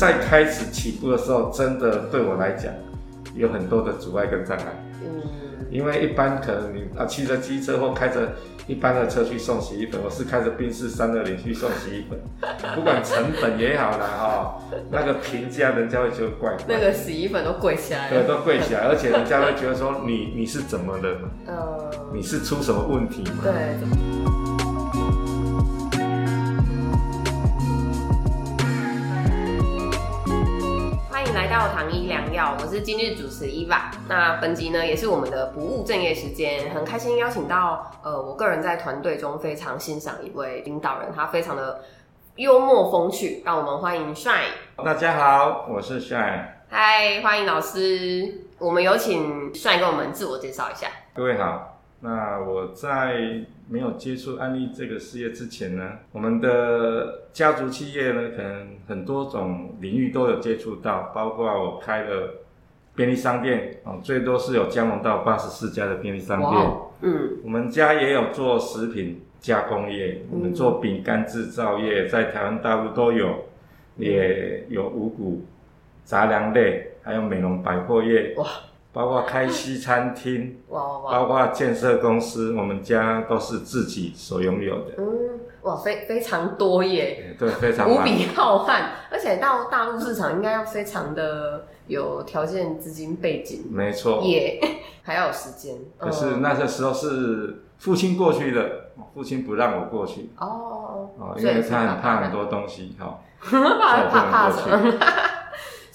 在开始起步的时候，真的对我来讲有很多的阻碍跟障碍。嗯，因为一般可能你啊骑着机车或开着一般的车去送洗衣粉，我是开着宾士三二零去送洗衣粉，不管成本也好啦哈，那个评价人家会觉得怪怪，那个洗衣粉都贵起来了，对，都贵起来，而且人家会觉得说你你是怎么了？呃，你是出什么问题吗？对。到糖医良药，我是今日主持伊娃。那本集呢，也是我们的不务正业时间，很开心邀请到呃，我个人在团队中非常欣赏一位领导人，他非常的幽默风趣，让我们欢迎帅。大家好，我是帅。嗨，欢迎老师。我们有请帅跟我们自我介绍一下。各位好。那我在没有接触安利这个事业之前呢，我们的家族企业呢，可能很多种领域都有接触到，包括我开了便利商店哦，最多是有加盟到八十四家的便利商店。嗯，我们家也有做食品加工业，我们做饼干制造业，在台湾大陆都有，也有五谷杂粮类，还有美容百货业。哇！包括开西餐厅，哇哇包括建设公司，我们家都是自己所拥有的。嗯，哇，非非常多耶，对，非常无比浩瀚，而且到大陆市场应该要非常的有条件、资金背景。没错，也还要有时间。可是那个时候是父亲过去的，父亲不让我过去。哦哦，因为他很怕很多东西，哈，怕怕怕什么？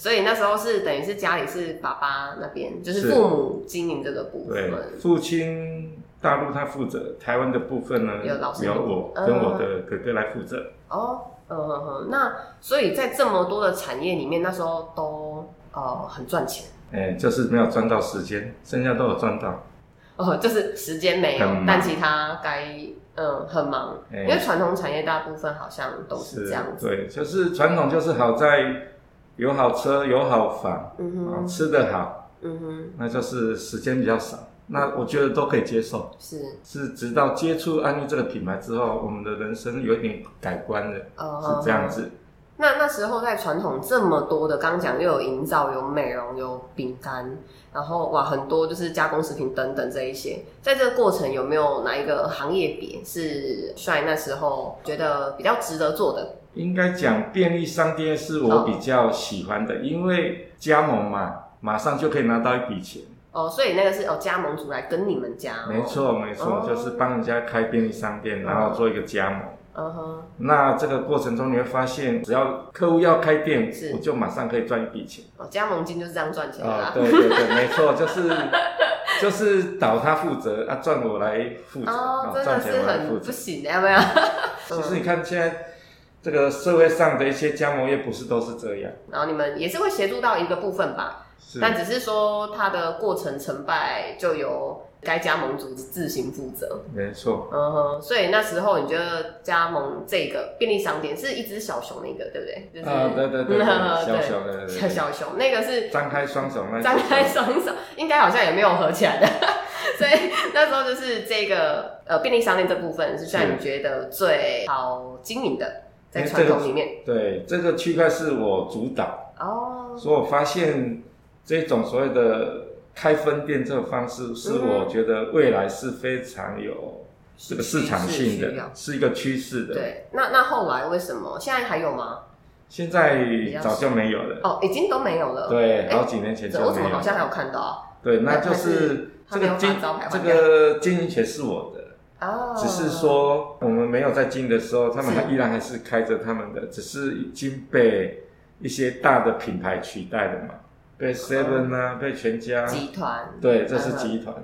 所以那时候是等于是家里是爸爸那边，就是父母经营这个部分。对，父亲大陆他负责，台湾的部分呢有老师有我跟我的哥哥来负责。哦，那所以在这么多的产业里面，那时候都呃很赚钱。哎，就是没有赚到时间，剩下都有赚到。哦，就是时间没有，但其他该嗯很忙，因为传统产业大部分好像都是这样子。对，就是传统就是好在。有好车，有好房，啊，吃得好，嗯哼，那就是时间比较少，那我觉得都可以接受。是是，直到接触安利这个品牌之后，我们的人生有点改观了，是这样子。那那时候在传统这么多的，刚讲又有营造、有美容、有饼干，然后哇，很多就是加工食品等等这一些，在这个过程有没有哪一个行业别是帅那时候觉得比较值得做的？应该讲便利商店是我比较喜欢的，因为加盟嘛，马上就可以拿到一笔钱。哦，所以那个是哦加盟主来跟你们加。没错没错，就是帮人家开便利商店，然后做一个加盟。嗯哼。那这个过程中你会发现，只要客户要开店，我就马上可以赚一笔钱。哦，加盟金就是这样赚钱的。对对对，没错，就是就是导他负责啊，赚我来负责，赚钱我来负责。不行的，要不要？其实你看现在。这个社会上的一些加盟业不是都是这样，然后你们也是会协助到一个部分吧，但只是说它的过程成败就由该加盟组织自行负责。没错，嗯哼，所以那时候你觉得加盟这个便利商店是一只小熊那个，对不对？啊，对对 对，小熊的小小熊那个是张开双手那，张开双手，应该好像也没有合起来的，所以那时候就是这个呃便利商店这部分是算你觉得最好经营的。在传统里面，对这个区块是我主导哦，所以我发现这种所谓的开分店这个方式，是我觉得未来是非常有这个市场性的，是一个趋势的。对，那那后来为什么现在还有吗？现在早就没有了哦，已经都没有了。对，好几年前就没有。我怎么好像还有看到？对，那就是这个经这个经营权是我的。哦，只是说我们没有在经营的时候，他们还依然还是开着他们的，只是已经被一些大的品牌取代了嘛，被 Seven 啊，被全家。集团，对，这是集团，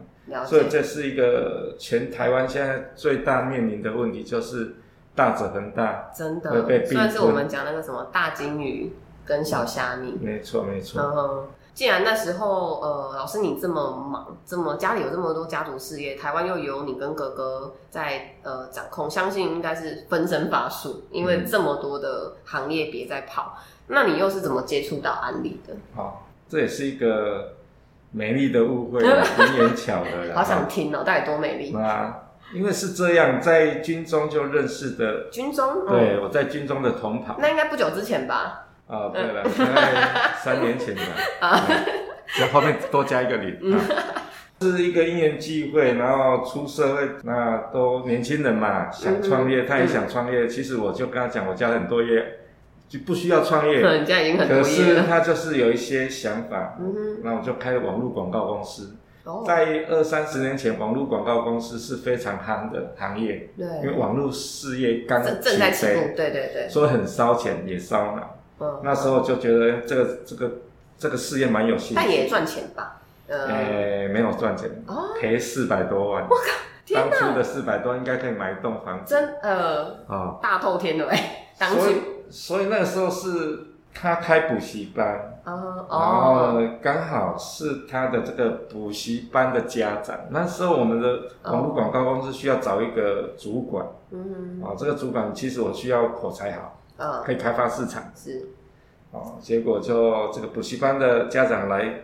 所以这是一个全台湾现在最大面临的问题，就是大者恒大，真的，算是我们讲那个什么大金鱼跟小虾米，没错没错。既然那时候，呃，老师你这么忙，这么家里有这么多家族事业，台湾又有你跟哥哥在呃掌控，相信应该是分身乏术，因为这么多的行业别在跑，那你又是怎么接触到安利的？好，这也是一个美丽的误会，很眼巧的。好想听哦，到底多美丽啊！因为是这样，在军中就认识的，军中，对，我在军中的同袍，那应该不久之前吧。啊，对了，三年前吧，就后面多加一个零啊。是一个因缘际会，然后出社会，那都年轻人嘛，想创业，他也想创业。其实我就跟他讲，我家很多业，就不需要创业。人家已经很多可是。他就是有一些想法，嗯，那我就开网络广告公司。哦，在二三十年前，网络广告公司是非常夯的行业，因为对，网络事业刚正正在起飞，步，对对对，所以很烧钱也烧脑。嗯，那时候就觉得这个这个这个事业蛮有兴趣。但也赚钱吧？呃，呃，没有赚钱，哦，赔四百多万。我靠！天当初的四百多应该可以买一栋房子真呃啊。大透天的哎，当所以，所以那个时候是他开补习班，哦然哦，后刚好是他的这个补习班的家长。那时候我们的网络广告公司需要找一个主管嗯啊，这个主管其实我需要口才好，嗯，可以开发市场。是，哦。结果就这个补习班的家长来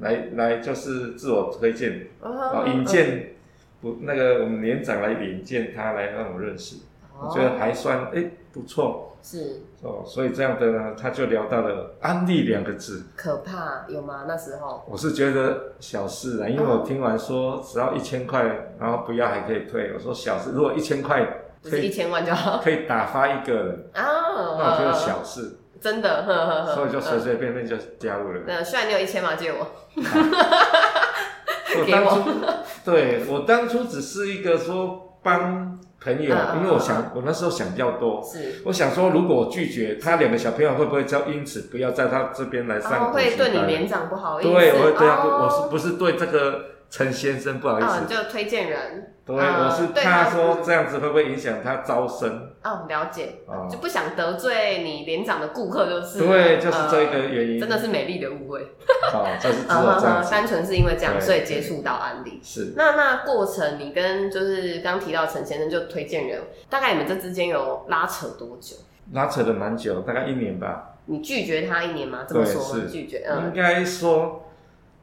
来来就是自我推荐，啊，嗯。引荐不那个我们年长来引荐他来让我认识，我觉得还算哎不错。是。哦，所以这样的呢，他就聊到了安利两个字，可怕有吗？那时候。我是觉得小事啊，因为我听完说只要一千块，然后不要还可以退，我说小事，如果一千块不是一千万就好。可以打发一个人，啊，那我觉得小事，真的，呵呵呵，所以就随嗯随便便就加入了。那虽然你有一千嘛，借我，给我。当初对我当初只是一个说帮朋友，嗯嗯因为我想我那时候想比较多，是，我想说如果我拒绝他两个小朋友会不会就因此不要在他这边来哦上补会？对你年长不好意思，对，我会对他不，哦。我是不是对这个陈先生不好意哦，思？你就推荐人，对，啊我是对他怕说这样子会不会影响他招生？哦，了解，哦就不想得罪你年长的顾客，就是对，就是这一呃个原因。真的是美丽的误会，哦，就是只啊有这样子。单纯是因为这样，所以接触到安利。是那那过程，你跟就是刚提到陈先生就推荐人，大概你们这之间有拉扯多久？拉扯了蛮久，大概一年吧。你拒绝他一年吗？这么对说拒绝，应嗯，该说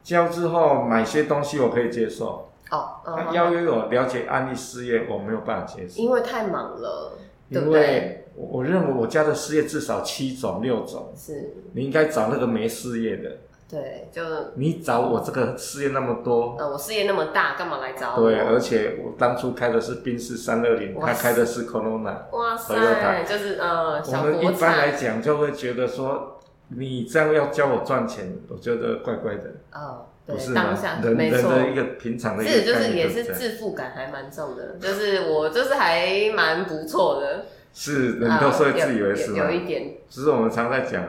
交之后买些东西我可以接受，哦，他嗯，邀约我了解安利事业，我没有办法接受，因为太忙了，对因不对？为我我认为我家的事业至少七种六种，是，你应该找那个没事业的，对，就你找我这个事业那么多，呃，我事业那么大，干嘛来找我？对，而且我当初开的是宾士三二零，他开的是 Corona，哇塞，就是呃，我们一般来产，讲就会觉得说，你这样要教我赚钱，我觉得怪怪的，哦，对不是，当下？人的一个平常的一个是，就是也是自负感还蛮重的，就是我就是还蛮不错的，是人都是会自以为是有有，一点。只是我们常在讲，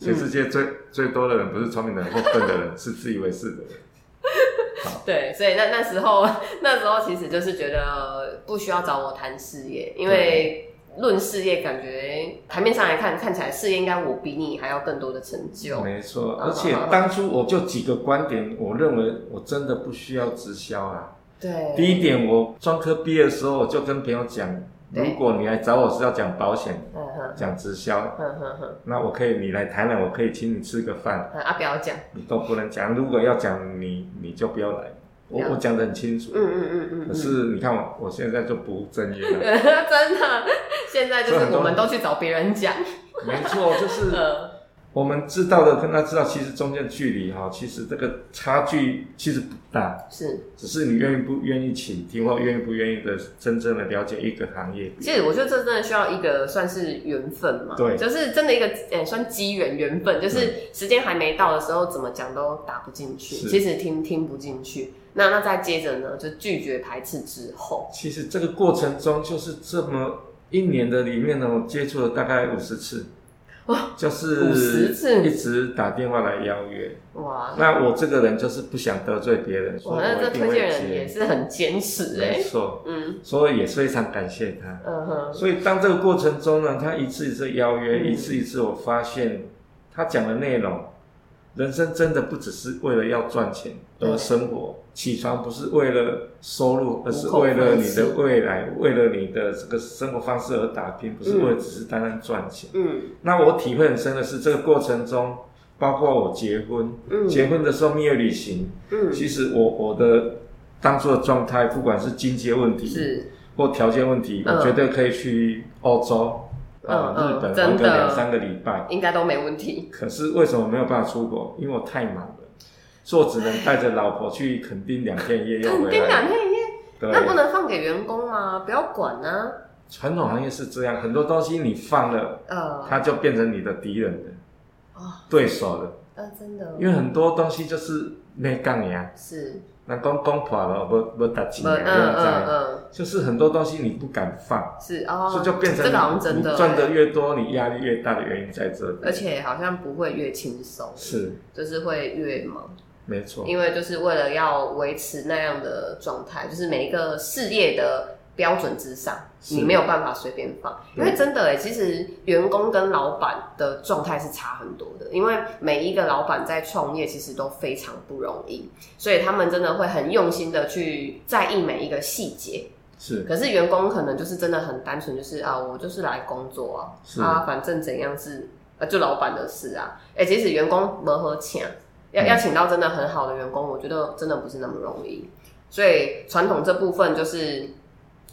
全世界最、最多的人不是聪明的人或笨的人，是自以为是的人。对，所以那那时候 那时候其实就是觉得不需要找我谈事业，因为论事业，感觉台面上来看，看起来事业应该我比你还要更多的成就。没错，嗯而且当初我就几个观点，我认为我真的不需要直销啊。对，第一点，我专科毕业的时候，我就跟朋友讲，如果你来找我是要讲保险、讲直销，那我可以你来台南，我可以请你吃个饭，嗯啊，不要讲，你都不能讲。如果要讲你，你就不要来。我了我讲的很清楚。嗯嗯嗯嗯，可是你看我，我现在就不务正业了。嗯 真的，现在就是我们都去找别人讲，没错，就是呃，我们知道的跟他知道，其实中间距离哈，其实这个差距其实不大，是。只是你愿意不愿意倾听，或愿意不愿意的真正的了解一个行业。其实我觉得这真的需要一个算是缘分嘛，对。就是真的一个呃算机缘缘分，就是时间还没到的时候，怎么讲都打不进去，其实听听不进去。那那再接着呢，就拒绝排斥之后，其实这个过程中，就是这么一年的里面呢，我接触了大概五十次，哇，就是50次。一直打电话来邀约。哇，那我这个人就是不想得罪别人，所哇，以我一定会推荐人也。是很坚持哎、没错，嗯。所以也非常感谢他。嗯哼，所以当这个过程中呢，他一次一次邀约，嗯。一次一次，我发现他讲的内容，人生真的不只是为了要赚钱而生活。起床不是为了收入，而是为了你的未来，为了你的这个生活方式而打拼，不是为了只是单单赚钱。嗯那我体会很深的是，这个过程中，包括我结婚，嗯结婚的时候蜜月旅行，嗯，其实我我的当初的状态，不管是经济问题，是或条件问题，嗯我觉得可以去欧洲，啊、日本真的玩个两三个礼拜。应该都没问题。可是为什么没有办法出国？因为我太忙了，所以我只能带着老婆去垦丁两天一夜又肯定回来。两天一夜，那不能放给员工吗？不要管啊。传统行业是这样，很多东西你放了，呃，它就变成你的敌人了，哦，对手了。呃，真的因为很多东西就是没讲呀，是，那公公婆了，不不打紧呀，嗯嗯这样嗯就是很多东西你不敢放，是哦，所以就变成这个好像真的你赚的欸越多，你压力越大的原因在这里。而且好像不会越轻松，是。就是会越忙，没错，因为就是为了要维持那样的状态，就是每一个事业的标准之上，你没有办法随便放，因为真的哎，其实员工跟老板的状态是差很多的，因为每一个老板在创业其实都非常不容易，所以他们真的会很用心的去在意每一个细节。是可是员工可能就是真的很单纯，就是啊，我就是来工作啊，是啊，反正怎样是啊，就老板的事啊。哎、即使员工磨合请，要嗯要请到真的很好的员工，我觉得真的不是那么容易。所以传统这部分就是，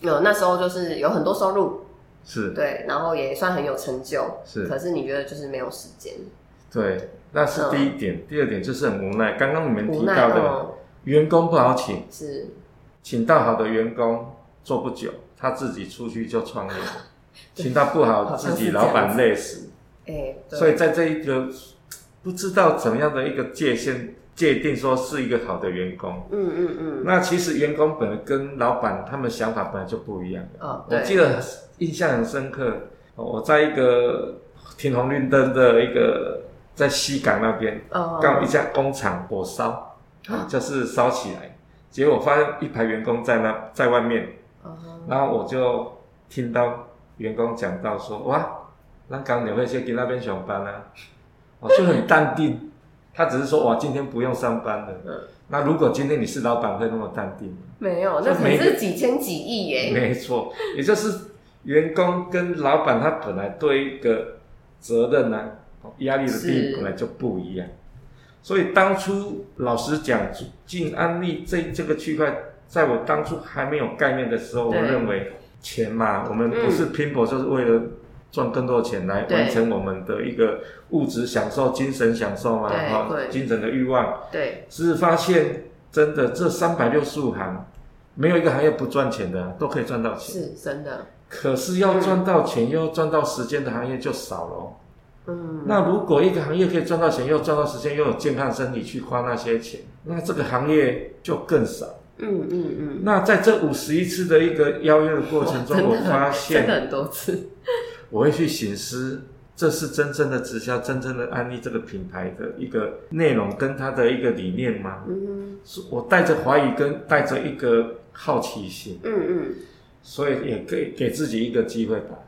呃，那时候就是有很多收入，是对，然后也算很有成就，是，可是你觉得就是没有时间，对，那是第一点。第二点就是很无奈，刚刚你们提到的哦，员工不好请，是请到好的员工做不久，他自己出去就创业了；请到不好，好自己老板累死。哎、对所以在这一个不知道怎么样的一个界限界定，说是一个好的员工。嗯嗯嗯，那其实员工本来跟老板他们想法本来就不一样的。哦，对，我记得印象很深刻，我在一个停红绿灯的一个在西港那边，哦。刚好一家工厂火烧，啊就是烧起来，结果发现一排员工在那在外面，哦。然后我就听到员工讲到说，哇，那刚你会先去那边上班啊，我就很淡定，他只是说哇，今天不用上班了。嗯。那如果今天你是老板，会那么淡定吗？没有，那可是几千几亿耶，没错，也就是员工跟老板他本来对一个责任呢、压力的定义本来就不一样，所以当初老实讲，进安利这这个区块，在我当初还没有概念的时候，我对。认为钱嘛，我们嗯不是拼搏，就是为了赚更多的钱来完成我们的一个物质享受、精神享受嘛，对哈对精神的欲望。对，只是发现，真的这三百六十五行，没有一个行业不赚钱的，都可以赚到钱。是真的，可是要赚到钱又要赚到时间的行业就少了哦。嗯，那如果一个行业可以赚到钱，又赚到时间，又有健康身体去花那些钱，那这个行业就更少。嗯嗯嗯，那在这五十一次的一个邀约的过程中，我发真的现很多次，我会去醒思，这是真正的直销，真正的安利这个品牌的一个内容跟它的一个理念吗？嗯是我带着怀疑跟带着一个好奇心，嗯嗯，所以也给给自己一个机会吧，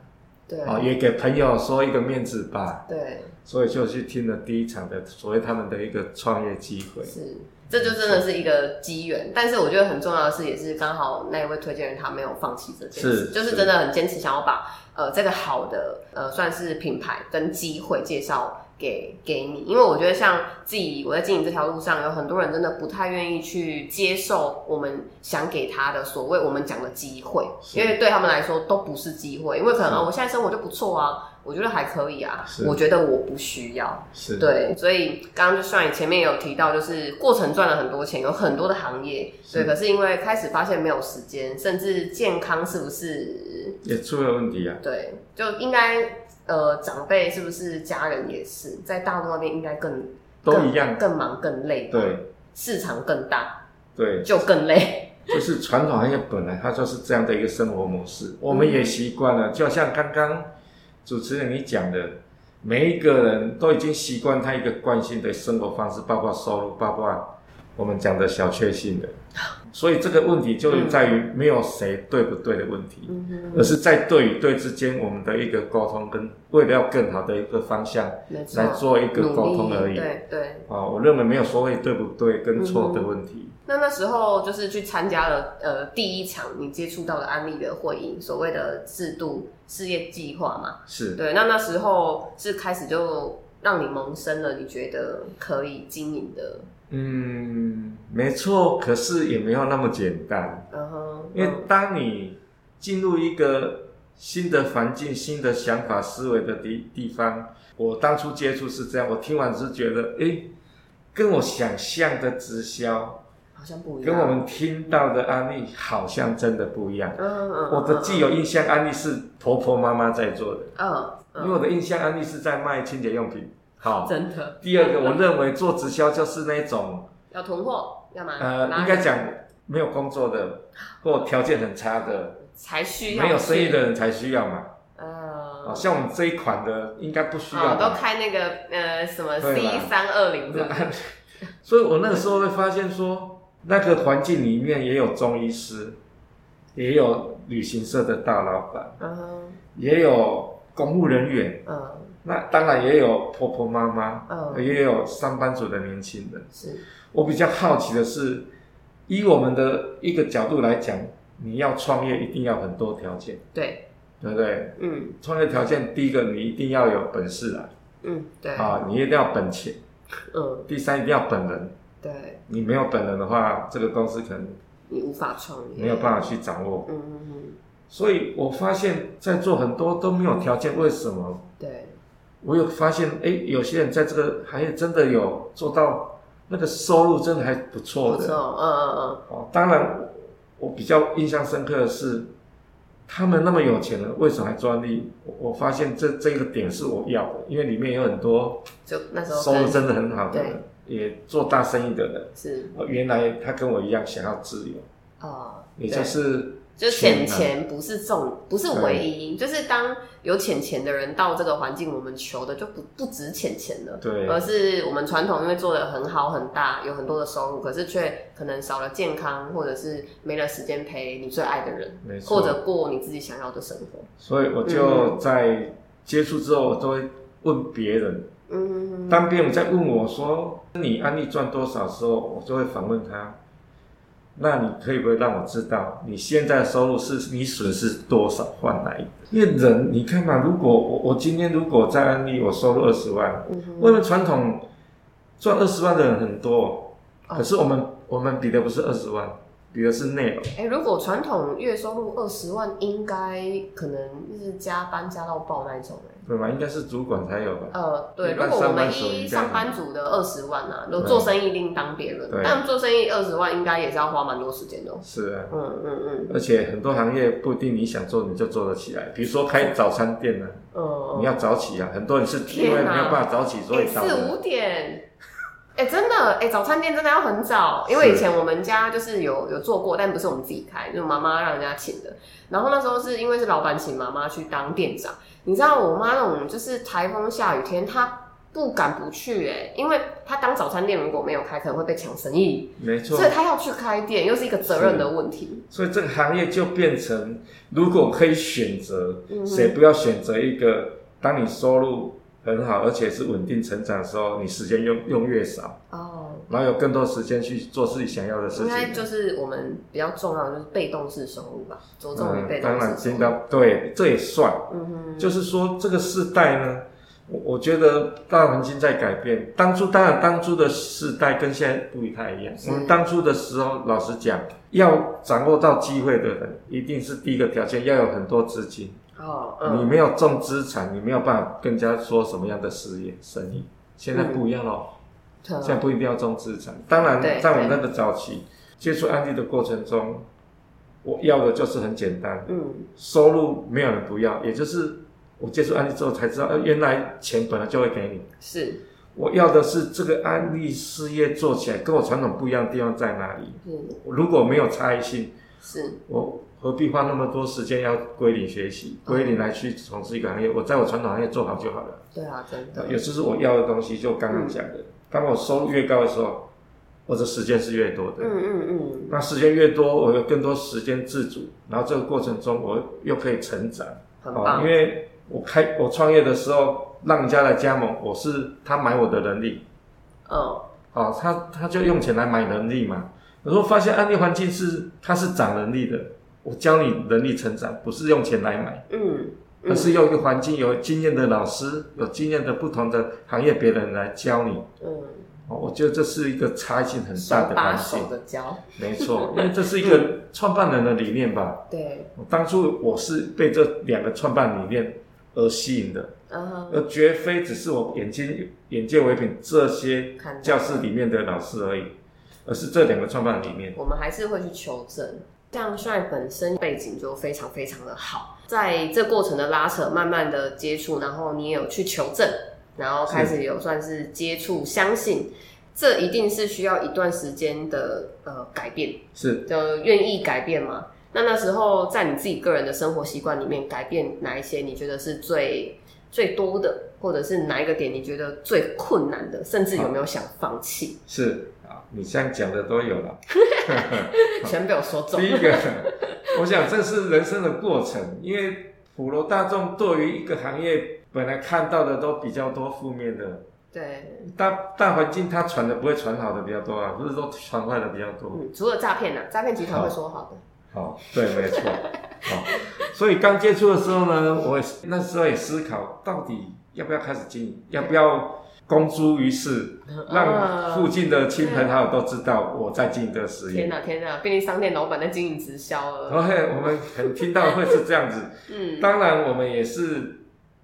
对。啊，也给朋友说一个面子吧，对。所以就去听了第一场的所谓他们的一个创业机会。是。这就真的是一个机缘，但是我觉得很重要的是，也是刚好那一位推荐人他没有放弃这件事，是就是真的很坚持想要把呃这个好的呃算是品牌跟机会介绍给给你，因为我觉得像自己我在经营这条路上，有很多人真的不太愿意去接受我们想给他的所谓我们讲的机会，因为对他们来说都不是机会，因为可能我现在生活就不错啊，我觉得还可以啊，我觉得我不需要，是，对，所以刚刚就算你前面有提到，就是过程赚了很多钱，有很多的行业，是对，可是因为开始发现没有时间，甚至健康是不是也出了问题啊。对，就应该呃长辈是不是家人也是在大陆那边应该更都一样更更忙更累，，对市场更大对，就更累，就是传统行业本来它就是这样的一个生活模式，我们也习惯了。就像刚刚主持人你讲的，每一个人都已经习惯他一个惯性的生活方式，包括收入，包括我们讲的小确幸的。所以这个问题就在于没有谁对不对的问题，嗯而是在对与对之间我们的一个沟通，跟为了要更好的一个方向来，做一个努沟通而已。对对。啊，我认为没有所谓对不对跟错的问题。那那时候就是去参加了呃第一场你接触到的安利的会议，所谓的制度事业计划嘛。是对，那那时候是开始就让你萌生了你觉得可以经营的，嗯，没错，可是也没有那么简单。嗯哼，因为当你进入一个新的环境、新的想法、思维的地地方。我当初接触是这样，我听完是觉得，哎，跟我想象的直销，好像不一样，跟我们听到的案例好像真的不一样。嗯嗯，我的既有印象案例是婆婆妈妈在做的，嗯，因为我的印象案例是在卖清洁用品。好，真的。第二个，我认为做直销就是那种要囤货，要嘛？呃，应该讲没有工作的或条件很差的才需要，没有生意的人才需要嘛。呃，像我们这一款的应该不需要，都开那个呃什么 C 三二零的。所以我那个时候会发现说，那个环境里面也有中医师，也有旅行社的大老板，嗯，也有公务人员，嗯，那当然也有婆婆妈妈，嗯，也有上班族的年轻人。是我比较好奇的是，以我们的一个角度来讲，你要创业一定要很多条件，对。对不对？嗯，创业条件第一个，你一定要有本事来。嗯，对。啊，你一定要本钱。嗯。第三，一定要本人。对。你没有本人的话，这个公司可能你无法创业，没有办法去掌握。嗯嗯嗯。所以我发现，在做很多都没有条件，为什么？对。我有发现，哎，有些人在这个行业真的有做到那个收入，真的还不错的。不错。嗯嗯嗯。哦，当然，我比较印象深刻的是。他们那么有钱了，为什么还专利？我我发现这这个点是我要的，因为里面有很多就那时候收入真的很好的，也做大生意的人。是，原来他跟我一样想要自由。哦，也就是。就钱钱不是重，不是唯一，就是当有钱钱的人到这个环境，我们求的就不不值钱钱了，对，而是我们传统因为做的很好很大，有很多的收入，可是却可能少了健康，或者是没了时间陪你最爱的人，或者过你自己想要的生活。所以我就在接触之后，我都会问别人，嗯，当别人在问我说你安利赚多少时候，我就会反问他。那你可以不会让我知道你现在的收入是你损失多少换来的？因为人你看嘛，如果我我今天如果在安利我收入二十万，为什么传统赚二十万的人很多？可是我们我们比的不是二十万。比的是内容。哎，如果传统月收入二十万，应该可能就是加班加到爆那种哎。对吧？应该是主管才有吧？呃，对。如果我们一上班族的二十万啊，如果做生意另当别论。但做生意二十万，应该也是要花蛮多时间的。是啊。嗯嗯嗯。而且很多行业不一定你想做你就做得起来，比如说开早餐店呢，嗯，你要早起啊。很多人是因为没有办法早起，所以四五点。哎，真的，哎，早餐店真的要很早，因为以前我们家就是有有做过，但不是我们自己开，就是妈妈让人家请的。然后那时候是因为是老板请妈妈去当店长，你知道我妈那种就是台风下雨天，她不敢不去，哎，因为她当早餐店如果没有开，可能会被抢生意，没错，所以她要去开店，又是一个责任的问题。所以这个行业就变成，如果可以选择，谁不要选择一个，当你收入。很好，而且是稳定成长的时候，你时间用用越少哦，然后有更多时间去做自己想要的事情。应该就是我们比较重要的就是被动式收入吧，着重于被动式。当然，听到对，这也算。嗯哼，就是说这个世代呢，我我觉得大环境在改变。当初当然，当初的世代跟现在不太一样。我们当初的时候，老实讲，要掌握到机会的人，一定是第一个条件要有很多资金。哦，你没有重资产，你没有办法跟人家说什么样的事业生意。现在不一样喽，现在不一定要重资产。当然，在我那个早期接触安利的过程中，我要的就是很简单，嗯，收入没有人不要，也就是我接触安利之后才知道，呃，原来钱本来就会给你。是，我要的是这个安利事业做起来跟我传统不一样的地方在哪里？嗯，如果没有差异性，是我。何必花那么多时间要归零学习，归零来去从事一个行业？我在我传统行业做好就好了。对啊，真的。有就是我要的东西，就刚刚讲的，当我收入越高的时候，我的时间是越多的。嗯嗯嗯。那时间越多，我有更多时间自主，然后这个过程中我又可以成长。很棒。因为我开我创业的时候，让人家来加盟，我是他买我的能力。哦。好，他他就用钱来买能力嘛。有时候发现安利环境是他是涨能力的。我教你能力成长，不是用钱来买，嗯，而是用一个环境有经验的老师，有经验的不同的行业别人来教你，嗯，哦，我觉得这是一个差异性很大的把环境手。的教，没错，因为这是一个创办人的理念吧。对，我当初我是被这两个创办理念而吸引的，嗯，而绝非只是我眼睛眼见为凭这些教室里面的老师而已，而是这两个创办里面。我们还是会去求证。像帅本身背景就非常非常的好，在这过程的拉扯，慢慢的接触，然后你也有去求证，然后开始有算是接触，相信这一定是需要一段时间的呃改变，是就愿意改变嘛。那那时候在你自己个人的生活习惯里面，改变哪一些你觉得是最最多的，或者是哪一个点你觉得最困难的，甚至有没有想放弃？是啊，你这样讲的都有了。全被我说中。第一个，我想这是人生的过程，因为普罗大众对于一个行业本来看到的都比较多负面的，对，大大环境它传的不会传好的比较多啊，不是说传坏的比较多。嗯，除了诈骗呢，诈骗集团会说好的。好，对，没错。好，所以刚接触的时候呢，我也那时候也思考，到底要不要开始经营，要不要公诸于世，让附近的亲朋好友都知道我在经营这个事业。天哪天哪，便利商店老板在经营直销了。OK，我们可能听到会是这样子。嗯，当然，我们也是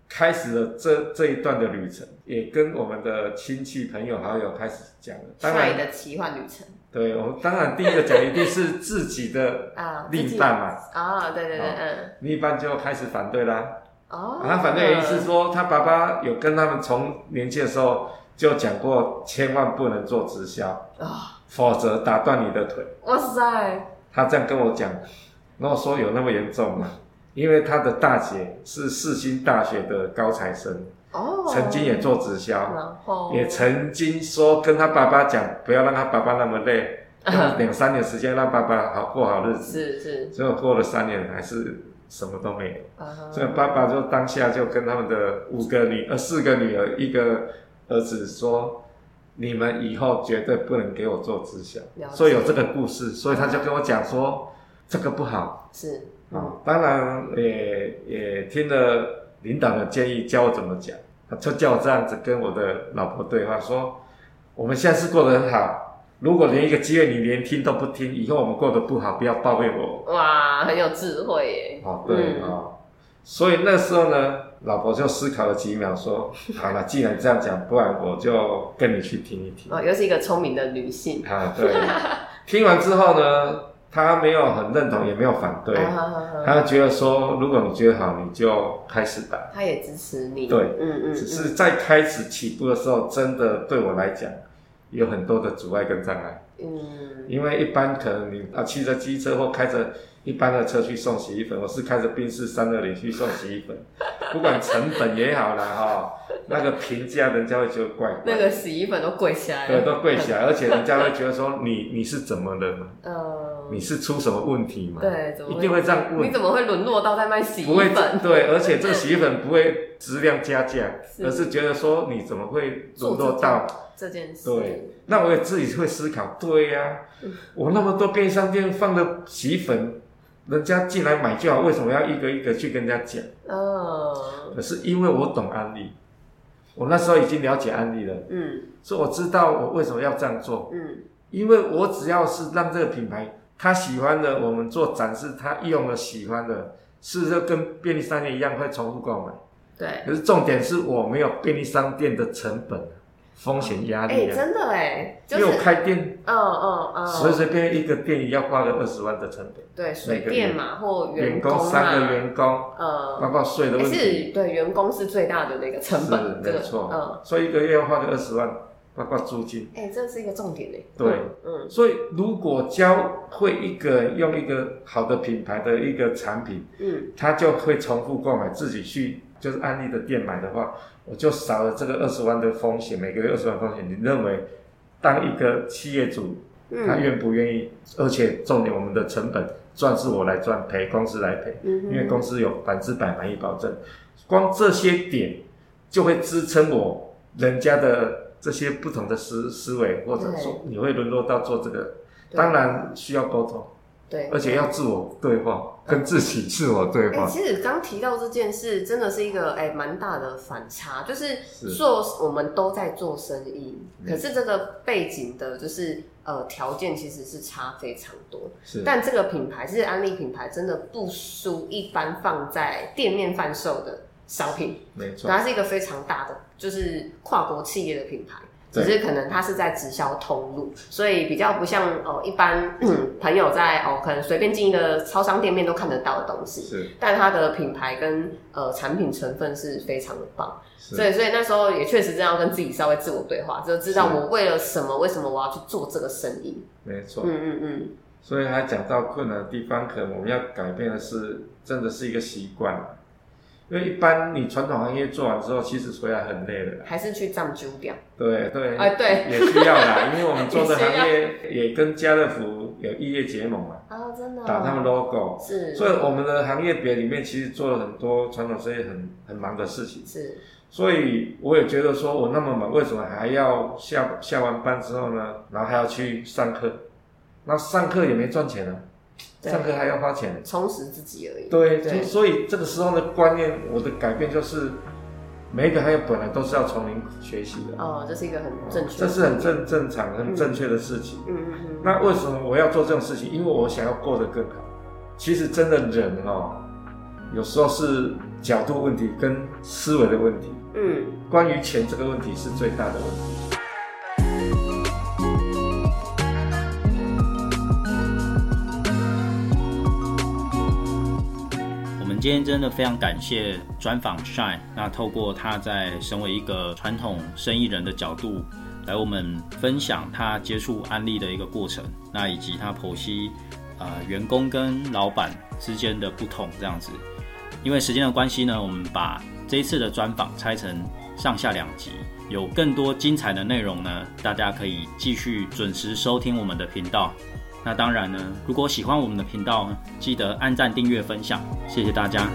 开始了这这一段的旅程，也跟我们的亲戚、朋友、好友开始讲了。当然，帅的奇幻旅程对我们当然第一个讲一定是自己的 啊，另一半嘛，啊，对对对，嗯，另一半就开始反对啦。哦，他反对的意思是说，他爸爸有跟他们从年轻的时候就讲过，千万不能做直销，啊，否则打断你的腿。哇塞，他这样跟我讲，那我说有那么严重吗？因为他的大姐是世新大学的高材生，哦，曾经也做直销，然后。也曾经说跟他爸爸讲，不要让他爸爸那么累，用两三年时间让爸爸好过好日子。是是，结果过了三年，还是什么都没有。啊哈。这个爸爸就当下就跟他们的五个女呃四个女儿一个儿子说，你们以后绝对不能给我做直销。所以有这个故事，所以他就跟我讲说这个不好是，啊。当然也也听了领导的建议，教我怎么讲，他就叫我这样子跟我的老婆对话说，我们现在是过得很好，如果连一个机会你连听都不听，以后我们过得不好，不要抱怨我。哇，很有智慧耶，哦，对啊、嗯哦，所以那时候呢，老婆就思考了几秒，说：“ 好了，既然这样讲，不然我就跟你去听一听。哦，又是一个聪明的女性，啊，对。听完之后呢，她没有很认同，也没有反对，啊哈哈哈她觉得说，如果你觉得好，你就开始打。他也支持你，对嗯嗯，只是在开始起步的时候，真的对我来讲，有很多的阻碍跟障碍。嗯，因为一般可能你啊骑着机车或开着一般的车去送洗衣粉，我是开着宾士三二零去送洗衣粉，不管成本也好啦哈、那个评价人家会觉得怪怪，那个洗衣粉都贵起来了。对，都贵起来，而且人家会觉得说你你是怎么了嘛？嗯，你是出什么问题嘛？对，怎么一定会这样问。你，怎么会沦落到在卖洗不会衣粉？对，而且这个洗衣粉不会质量加价，而是觉得说你怎么会沦落到这件事，对，那我也自己会思考，对呀、我那么多便利商店放的洗衣粉，人家进来买就好，为什么要一个一个去跟人家讲？哦。可是因为我懂安利，我那时候已经了解安利了，嗯。所以我知道我为什么要这样做，嗯，因为我只要是让这个品牌他喜欢的，我们做展示，他用了喜欢的，事实上跟便利商店一样会重复购买？对，可是重点是我没有便利商店的成本、风险压哎，力啊，真的哎，就是因为我开店。嗯嗯嗯，随随便便一个店也要花个二十万的成本，对水电嘛或员工嘛，三个员工，嗯。包呃，括税的还问题，是对员工是最大的那个成本，是这个没错。嗯，所以一个月要花个二十万，包括租金。哎，这是一个重点哎，对。嗯，所以如果教会一个用一个好的品牌的一个产品，嗯。他就会重复购买，自己去就是安利的店买的话，我就少了这个二十万的风险，每个月二十万风险。你认为，当一个企业主嗯他愿不愿意？而且重点，我们的成本赚是我来赚，赔公司来赔。嗯，因为公司有百分之百满意保证，光这些点就会支撑我人家的这些不同的思思维，或者说你会沦落到做这个，当然需要沟通，对，而且要自我对话，跟自己自我对哎、话。其实刚提到这件事，真的是一个哎蛮、大的反差，就是是。做我们都在做生意，嗯。可是这个背景的，就是呃条件其实是差非常多。是，但这个品牌，其实安利品牌真的不输一般放在店面贩售的商品，没错，它是一个非常大的，就是跨国企业的品牌。只是可能它是在直销通路，所以比较不像哦一般朋友在哦可能随便进一个超商店面都看得到的东西。是但它的品牌跟呃产品成分是非常的棒，是所以所以那时候也确实这样跟自己稍微自我对话，就知道我为了什么，为什么我要去做这个生意。没错。嗯嗯嗯，所以他讲到困难的地方，可能我们要改变的是，真的是一个习惯。因为一般你传统行业做完之后，其实回来很累的啦。还是去藏揪掉。对对，哎对也需要啦，因为我们做的 行业也跟家乐福有异业结盟嘛，啊，真的哦、打他们 logo，是，所以我们的行业别里面其实做了很多传统生意很很忙的事情。是所以我也觉得说，我那么忙，为什么还要下下完班之后呢，然后还要去上课？那上课也没赚钱啊，对上课还要花钱。充实自己而已。对，对所所以这个时候的观念，我的改变就是，每一个行业本来都是要从零学习的，哦，这是一个很正确，这是很。正正常、很正确的事情。嗯嗯嗯，那为什么我要做这种事情？因为我想要过得更好。其实真的人哦，有时候是角度问题跟思维的问题。嗯，关于钱这个问题是最大的问题。我们今天真的非常感谢专访 Shine，那透过他在身为一个传统生意人的角度，来我们分享他接触安利的一个过程，那以及他剖析呃员工跟老板之间的不同这样子。因为时间的关系呢，我们把这一次的专访拆成上下两集，有更多精彩的内容呢，大家可以继续准时收听我们的频道。那当然呢，如果喜欢我们的频道，记得按赞、订阅、分享，谢谢大家。